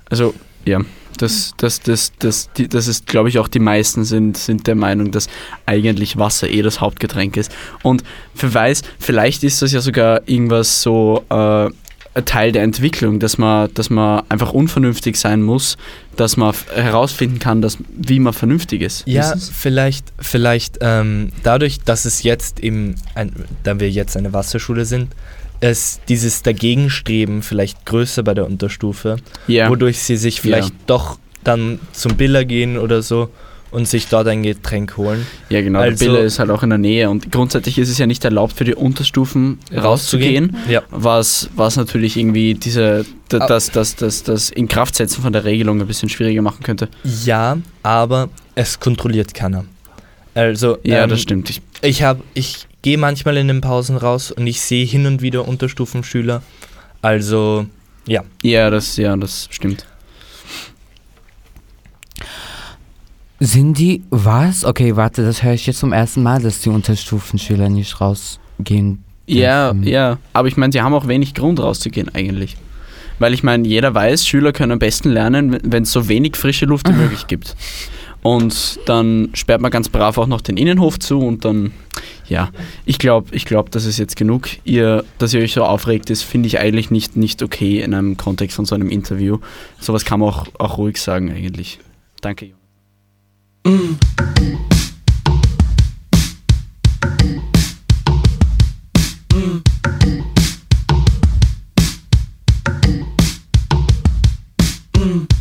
Also Ja, das, das, das, das, die, das ist, glaube ich, auch die meisten sind, sind der Meinung, dass eigentlich Wasser eh das Hauptgetränk ist. Und wer weiß, vielleicht ist das ja sogar irgendwas so äh, ein Teil der Entwicklung, dass man, dass man einfach unvernünftig sein muss, dass man herausfinden kann, dass, wie man vernünftig ist. Ja, Wissen's? vielleicht, vielleicht ähm, dadurch, dass es jetzt eben, ein, da wir jetzt eine Wasserschule sind, ist dieses Dagegenstreben vielleicht größer bei der Unterstufe, Ja. wodurch sie sich vielleicht Ja. doch dann zum Biller gehen oder so und sich dort ein Getränk holen. Ja, genau. Also- der Biller ist halt auch in der Nähe und grundsätzlich ist es ja nicht erlaubt für die Unterstufen Rauszugehen. Ja. was, was natürlich irgendwie diese, Ah. das, das, das, das Inkraftsetzen von der Regelung ein bisschen schwieriger machen könnte. Ja, aber es kontrolliert keiner. Also Ja, das stimmt. Ich, ich habe, ich gehe manchmal in den Pausen raus und ich sehe hin und wieder Unterstufenschüler. Also ja. Ja, das, ja, das stimmt. Sind die, was? Okay, warte, das höre ich jetzt zum ersten Mal, dass die Unterstufenschüler nicht rausgehen. Ja, dürfen. ja. Aber ich meine, sie haben auch wenig Grund rauszugehen eigentlich. Weil ich meine, jeder weiß, Schüler können am besten lernen, wenn es so wenig frische Luft wie möglich gibt. Und dann sperrt man ganz brav auch noch den Innenhof zu und dann, ja, ich glaube, ich glaub, das ist jetzt genug. Ihr, dass ihr euch so aufregt, ist, finde ich eigentlich nicht, nicht okay in einem Kontext von so einem Interview. Sowas kann man auch, auch ruhig sagen eigentlich. Danke.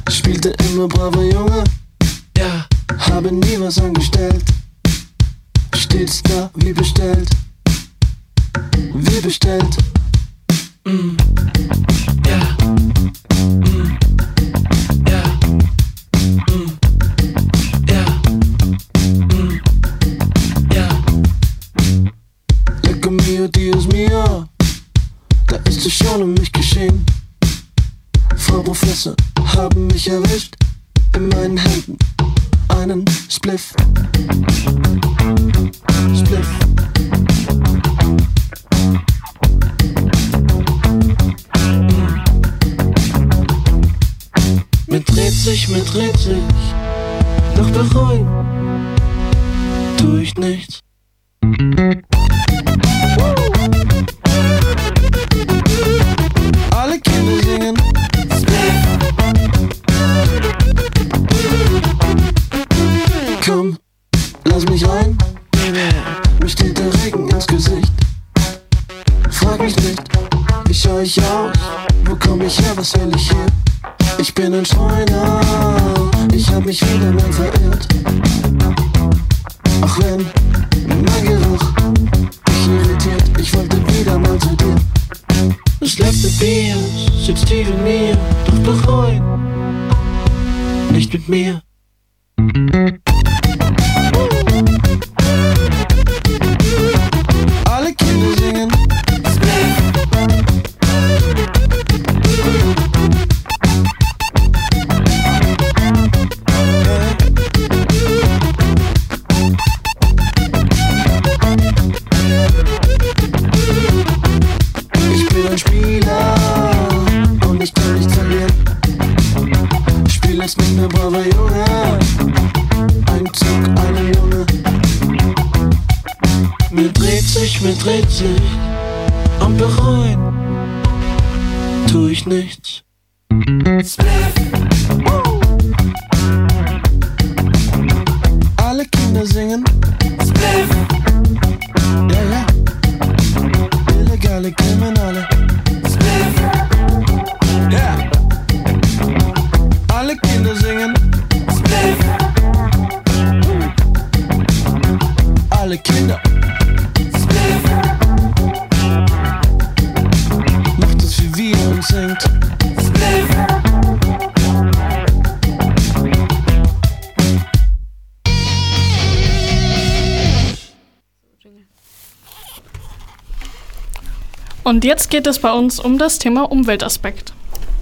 Spielte immer braver Junge, habe nie was angestellt. Stets da wie bestellt, wie bestellt. Mm. Jetzt geht es bei uns um das Thema Umweltaspekt.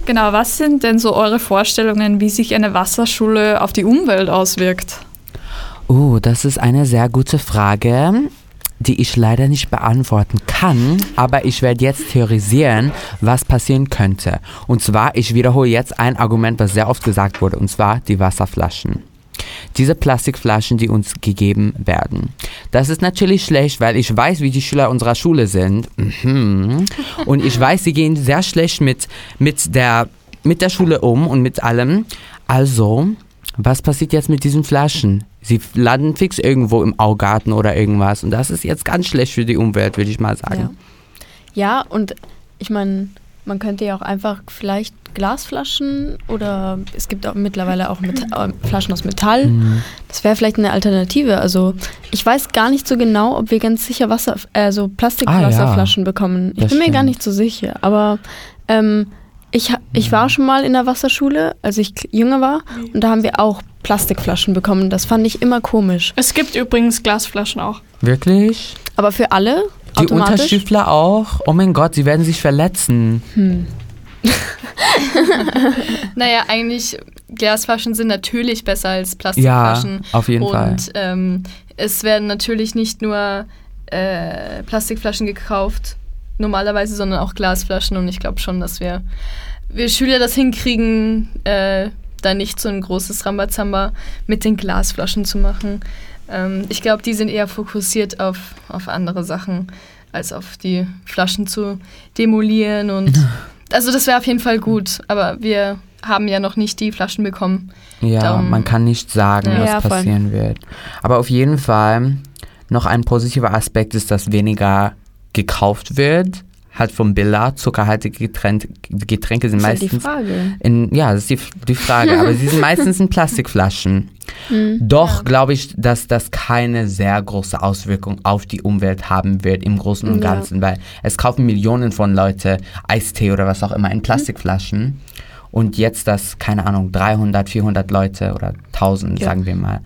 Genau, was sind denn so eure Vorstellungen, wie sich eine Wasserschule auf die Umwelt auswirkt? Oh, das ist eine sehr gute Frage. die ich leider nicht beantworten kann, aber ich werde jetzt theorisieren, was passieren könnte. Und zwar, ich wiederhole jetzt ein Argument, was sehr oft gesagt wurde, und zwar die Wasserflaschen. Diese Plastikflaschen, die uns gegeben werden. Das ist natürlich schlecht, weil ich weiß, wie die Schüler unserer Schule sind. Mhm. Und ich weiß, sie gehen sehr schlecht mit, mit, der, mit der Schule um und mit allem. Also, was passiert jetzt mit diesen Flaschen? Sie landen fix irgendwo im Augarten oder irgendwas. Und das ist jetzt ganz schlecht für die Umwelt, würde ich mal sagen. Ja, und ich meine, man könnte ja auch einfach vielleicht Glasflaschen oder es gibt auch mittlerweile auch mit, äh, Flaschen aus Metall. Mhm. Das wäre vielleicht eine Alternative. Also ich weiß gar nicht so genau, ob wir ganz sicher Wasser, also Plastikwasserflaschen Ah, ja. bekommen. Ich Das bin mir gar nicht so sicher. Aber ähm, ich, ich war schon mal in der Wasserschule, als ich jünger war, und da haben wir auch Plastikflaschen bekommen. Das fand ich immer komisch. Es gibt übrigens Glasflaschen auch. Wirklich? Aber für alle? Die? Unterstüfler auch? Oh mein Gott, sie werden sich verletzen. Hm. naja, eigentlich, Glasflaschen sind natürlich besser als Plastikflaschen. Ja, auf jeden und, Fall. Ähm, es werden natürlich nicht nur äh, Plastikflaschen gekauft, normalerweise, sondern auch Glasflaschen. Und ich glaube schon, dass wir, wir Schüler das hinkriegen, äh, da nicht so ein großes Rambazamba mit den Glasflaschen zu machen. Ähm, ich glaube, die sind eher fokussiert auf, auf andere Sachen, als auf die Flaschen zu demolieren und also das wäre auf jeden Fall gut, aber wir haben ja noch nicht die Flaschen bekommen. Ja, Darum- man kann nicht sagen, Ja. was Ja, voll. passieren wird. Aber auf jeden Fall, noch ein positiver Aspekt ist, dass weniger gekauft wird. Halt vom Billa, zuckerhaltige Getränke, Getränke sind Das ist ja die meistens. Frage. In, ja, das ist die, die Frage. aber sie sind meistens in Plastikflaschen. Hm. Doch glaube ich, dass das keine sehr große Auswirkung auf die Umwelt haben wird im Großen und Ja. Ganzen, weil es kaufen Millionen von Leute Eistee oder was auch immer in Plastikflaschen. Und jetzt, dass, keine Ahnung, 300, 400 Leute oder 1000, Ja. sagen wir mal,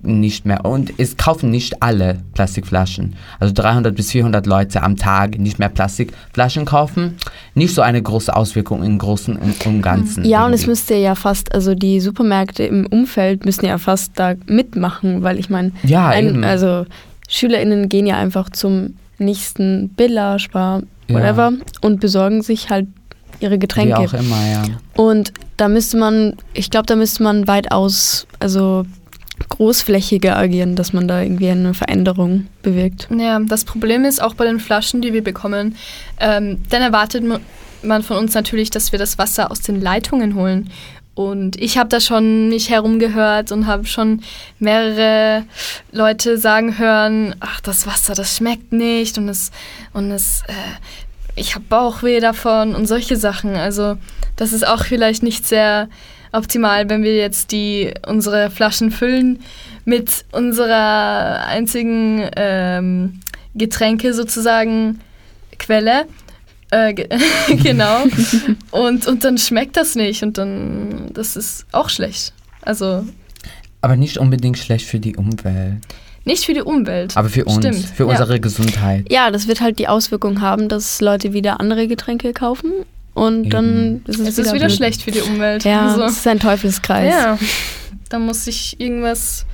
nicht mehr. Und es kaufen nicht alle Plastikflaschen. Also 300 bis 400 Leute am Tag nicht mehr Plastikflaschen kaufen. Nicht so eine große Auswirkung im Großen und im Ganzen. Ja, und es irgendwie. müsste ja fast, also die Supermärkte im Umfeld müssen ja fast da mitmachen, weil ich meine, Ja, also SchülerInnen gehen ja einfach zum nächsten Billa, Spar, Ja. whatever und besorgen sich halt ihre Getränke. Wie auch immer, ja. Und da müsste man, ich glaube, da müsste man weitaus, also großflächiger agieren, dass man da irgendwie eine Veränderung bewirkt. Ja, das Problem ist auch bei den Flaschen, die wir bekommen, ähm, dann erwartet ma- man von uns natürlich, dass wir das Wasser aus den Leitungen holen. Und ich habe da schon mich herumgehört und habe schon mehrere Leute sagen hören, ach, das Wasser, das schmeckt nicht und es, und es, äh, ich habe Bauchweh davon und solche Sachen. Also das ist auch vielleicht nicht sehr optimal, wenn wir jetzt die unsere Flaschen füllen mit unserer einzigen ähm, Getränke sozusagen Quelle. Äh, ge genau. und, und dann schmeckt das nicht und dann das ist auch schlecht. Also Aber nicht unbedingt schlecht für die Umwelt. nicht für die Umwelt. Aber für uns, Stimmt. für ja. unsere Gesundheit. Ja, das wird halt die Auswirkung haben, dass Leute wieder andere Getränke kaufen und dann ist es, Es ist wieder schlecht für die Umwelt. Ja, Also- es ist ein Teufelskreis. Ja, da muss sich irgendwas,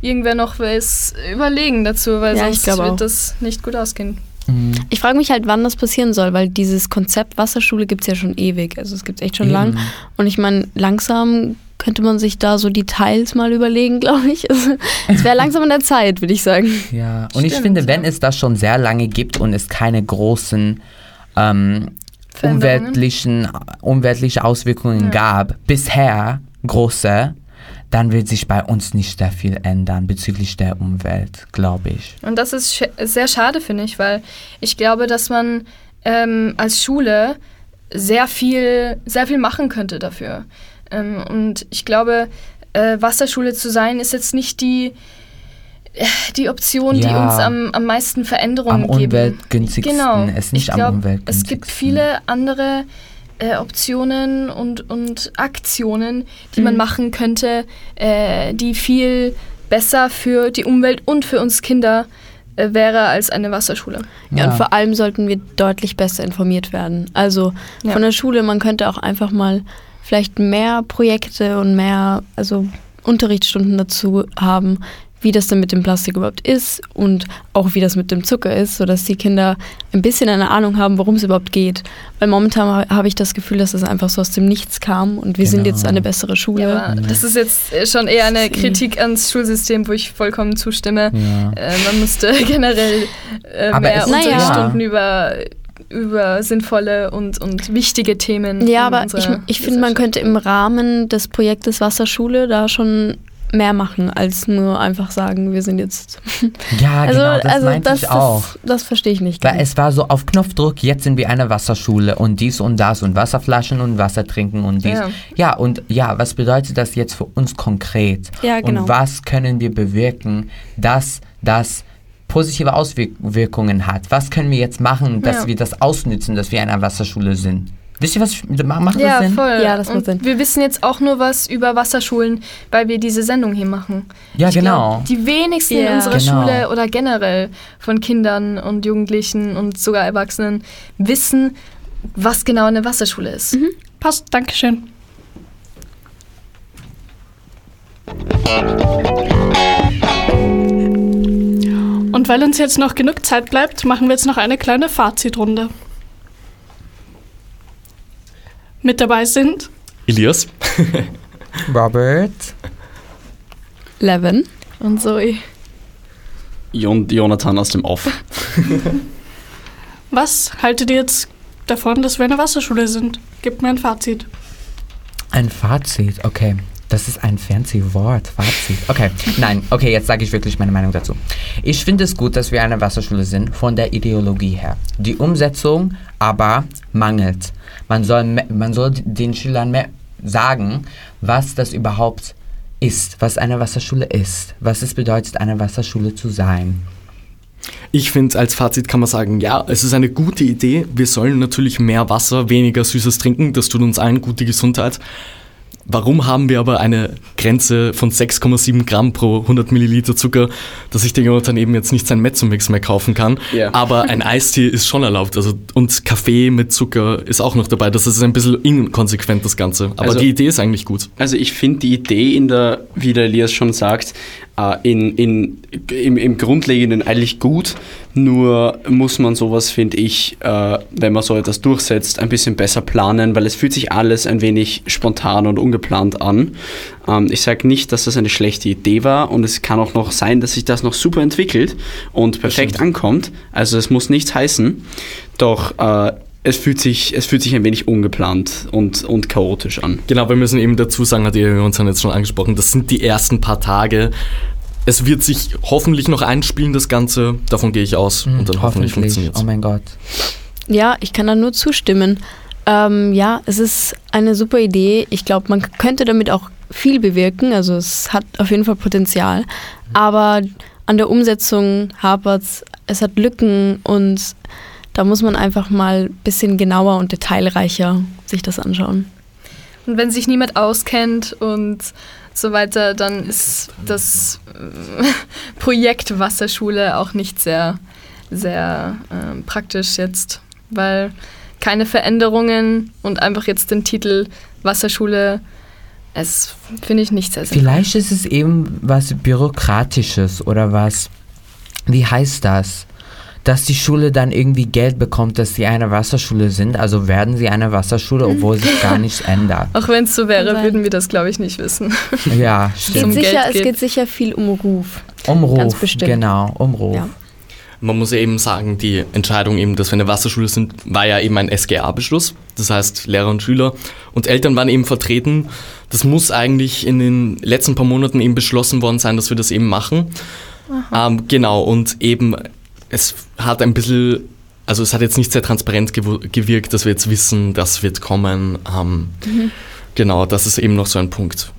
irgendwer noch was überlegen dazu, weil Ja, ich sonst wird auch. das nicht gut ausgehen. Ich frage mich halt, wann das passieren soll, weil dieses Konzept Wasserschule gibt es ja schon ewig. Also es gibt es echt schon Eben. lang. Und ich meine, langsam könnte man sich da so Details mal überlegen, glaube ich. Also, es wäre langsam an der Zeit, würde ich sagen. Ja, und ich Stimmt, finde, wenn es das schon sehr lange gibt und es keine großen ähm? Umweltlichen, umweltliche Auswirkungen Ja. gab, bisher große, dann wird sich bei uns nicht sehr viel ändern bezüglich der Umwelt, glaube ich. Und das ist sch sehr schade, finde ich, weil ich glaube, dass man ähm, als Schule sehr viel, sehr viel machen könnte dafür. Ähm, und ich glaube, äh, Wasserschule zu sein, ist jetzt nicht die, die Option, die Ja. uns am, am meisten Veränderungen Am geben. umweltgünstigsten, Genau. es nicht ich am glaub, umweltgünstigsten. Es gibt viele andere äh, Optionen und, und Aktionen, die man Mhm. machen könnte, äh, die viel besser für die Umwelt und für uns Kinder äh, wäre als eine Wasserschule. Ja. und vor allem sollten wir deutlich besser informiert werden. Also Ja. von der Schule, man könnte auch einfach mal vielleicht mehr Projekte und mehr, also Unterrichtsstunden dazu haben, wie das denn mit dem Plastik überhaupt ist und auch wie das mit dem Zucker ist, sodass die Kinder ein bisschen eine Ahnung haben, worum es überhaupt geht. Weil momentan ha- habe ich das Gefühl, dass es einfach so aus dem Nichts kam und wir sind Genau. jetzt eine bessere Schule. Aber das ist jetzt äh, schon eher eine Kritik ans Schulsystem, wo ich vollkommen zustimme. Ja. Äh, man müsste generell äh, mehr Unterrichtsstunden Naja. über, über sinnvolle und, und wichtige Themen. Ja, aber ich, ich finde, man könnte im Rahmen des Projektes Wasserschule da schon mehr machen, als nur einfach sagen, wir sind jetzt. Ja, also, genau, das also meinte das, ich auch. Das, das verstehe ich nicht. Weil es war so auf Knopfdruck, jetzt sind wir eine Wasserschule und dies und das und Wasserflaschen und Wasser trinken und dies. Ja. Ja, und ja, was bedeutet das jetzt für uns konkret? Ja, genau. Und was können wir bewirken, dass das positive Auswirkungen hat? Was können wir jetzt machen, dass Ja. wir das ausnützen, dass wir eine Wasserschule sind? Wisst ihr, was ich, macht das ja, Sinn? voll. Ja, das macht Sinn. Wir wissen jetzt auch nur was über Wasserschulen, weil wir diese Sendung hier machen. Ja, Ich genau. glaub, die wenigsten in Ja. unserer Genau. Schule oder generell von Kindern und Jugendlichen und sogar Erwachsenen wissen, was genau eine Wasserschule ist. Passt, Dankeschön. Und weil uns jetzt noch genug Zeit bleibt, machen wir jetzt noch eine kleine Fazitrunde. Mit dabei sind Elias. Robert. Levin. Und Zoe. Jon Jonathan aus dem Off. Was haltet ihr jetzt davon, dass wir eine Wasserschule sind? Gebt mir ein Fazit. Ein Fazit, okay. Das ist ein fancy Wort, Fazit. Okay, nein, okay, jetzt sage ich wirklich meine Meinung dazu. Ich finde es gut, dass wir eine Wasserschule sind, von der Ideologie her. Die Umsetzung aber mangelt. Man soll, man soll den Schülern mehr sagen, was das überhaupt ist, was eine Wasserschule ist, was es bedeutet, eine Wasserschule zu sein. Ich finde, als Fazit kann man sagen, ja, es ist eine gute Idee. Wir sollen natürlich mehr Wasser, weniger Süßes trinken. Das tut uns allen gute Gesundheit. Warum haben wir aber eine Grenze von 6,7 Gramm pro 100 Milliliter Zucker, dass ich den Jonathan eben jetzt nicht sein Mezzomix mehr kaufen kann? Ja. Aber ein Eistee ist schon erlaubt. Also, und Kaffee mit Zucker ist auch noch dabei. Das ist ein bisschen inkonsequent, das Ganze. Aber Also- die Idee ist eigentlich gut. Also ich finde die Idee in der, wie der Elias schon sagt, äh, in, in, im, im Grundlegenden eigentlich gut. Nur muss man sowas, finde ich, äh, wenn man so etwas durchsetzt, ein bisschen besser planen, weil es fühlt sich alles ein wenig spontan und ungeplant an. Ähm, ich sage nicht, dass das eine schlechte Idee war und es kann auch noch sein, dass sich das noch super entwickelt und perfekt ankommt. Also es muss nichts heißen. Doch äh, es fühlt sich, es fühlt sich ein wenig ungeplant und, und chaotisch an. Genau, wir müssen eben dazu sagen, hat ihr Jonathan jetzt schon angesprochen, das sind die ersten paar Tage. Es wird sich hoffentlich noch einspielen, das Ganze. Davon gehe ich aus. und dann hoffentlich, funktioniert Oh mein Gott. Ja, ich kann da nur zustimmen. Ähm, ja, es ist eine super Idee. Ich glaube, man könnte damit auch viel bewirken. Also es hat auf jeden Fall Potenzial. Aber an der Umsetzung hapert es. Es hat Lücken und da muss man einfach mal ein bisschen genauer und detailreicher sich das anschauen. Und wenn sich niemand auskennt und so weiter, dann ist das äh, Projekt Wasserschule auch nicht sehr, sehr ähm, praktisch jetzt, weil keine Veränderungen und einfach jetzt den Titel Wasserschule, es finde ich nicht sehr sinnvoll. Vielleicht ist es eben was Bürokratisches oder was, wie heißt das? Dass die Schule dann irgendwie Geld bekommt, dass sie eine Wasserschule sind. Also werden sie eine Wasserschule, obwohl sich gar nichts ändert. Auch wenn es so wäre, würden wir das, glaube ich, nicht wissen. Ja, Es stimmt. geht, sicher, es geht. sicher viel um Ruf. Umruf, Ganz bestimmt. genau, Umruf. Ja. Man muss ja eben sagen, die Entscheidung eben, dass wir eine Wasserschule sind, war ja eben ein SGA-Beschluss. Das heißt, Lehrer und Schüler und Eltern waren eben vertreten. Das muss eigentlich in den letzten paar Monaten eben beschlossen worden sein, dass wir das eben machen. Ähm, genau, und eben, es hat ein bisschen, also es hat jetzt nicht sehr transparent gewirkt, dass wir jetzt wissen, das wird kommen. Ähm, Mhm. Genau, das ist eben noch so ein Punkt,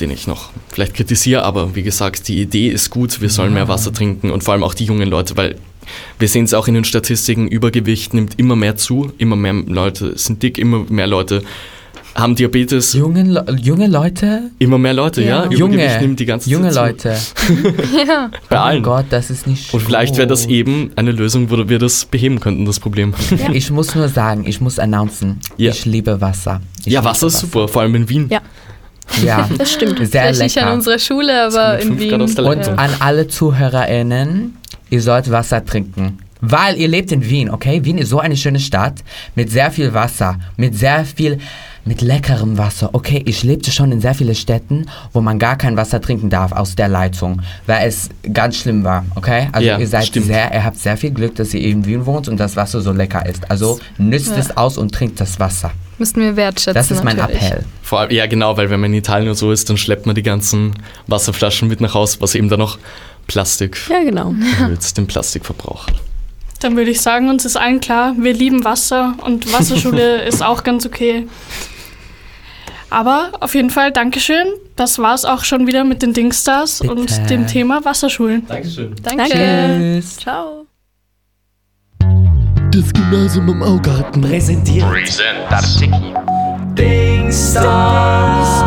den ich noch vielleicht kritisiere, aber wie gesagt, die Idee ist gut, wir sollen mehr Wasser trinken und vor allem auch die jungen Leute, weil wir sehen es auch in den Statistiken, Übergewicht nimmt immer mehr zu, immer mehr Leute sind dick, immer mehr Leute haben Diabetes. Junge, Le junge Leute? Immer mehr Leute, ja. Übergewicht Junge, nimmt die ganze junge Zeit. Leute. ja. Bei oh allen. mein Gott, das ist nicht Und vielleicht wäre das eben eine Lösung, wo wir das beheben könnten, das Problem. Ich muss nur sagen, ich muss announcen, Ja. ich liebe Wasser. Ich ja, liebe Wasser ist super, vor allem in Wien. Ja. Ja, Das stimmt. Sehr Vielleicht nicht lecker. an unserer Schule, aber in Wien. Und an alle ZuhörerInnen, ihr sollt Wasser trinken. Weil ihr lebt in Wien, okay? Wien ist so eine schöne Stadt mit sehr viel Wasser, mit sehr viel, mit leckerem Wasser. Okay, ich lebte schon in sehr vielen Städten, wo man gar kein Wasser trinken darf aus der Leitung, weil es ganz schlimm war, okay? Also Ja, ihr seid stimmt. sehr, ihr habt sehr viel Glück, dass ihr in Wien wohnt und das Wasser so lecker ist. Also nützt Ja. es aus und trinkt das Wasser. Müssten wir wertschätzen. Das ist mein natürlich. Appell. Vor allem, ja genau, weil wenn man in Italien und so ist, dann schleppt man die ganzen Wasserflaschen mit nach Hause, was eben dann noch Plastik Ja, genau. erhöht, den Plastikverbrauch. Dann würde ich sagen, uns ist allen klar, wir lieben Wasser und Wasserschule ist auch ganz okay. Aber auf jeden Fall Dankeschön. Das war es auch schon wieder mit den Dingstars Bitte. und dem Thema Wasserschulen. Dankeschön. Danke. Tschüss. Ciao. Das Gymnasium im Augarten Präsentiert. Present. Dingstars.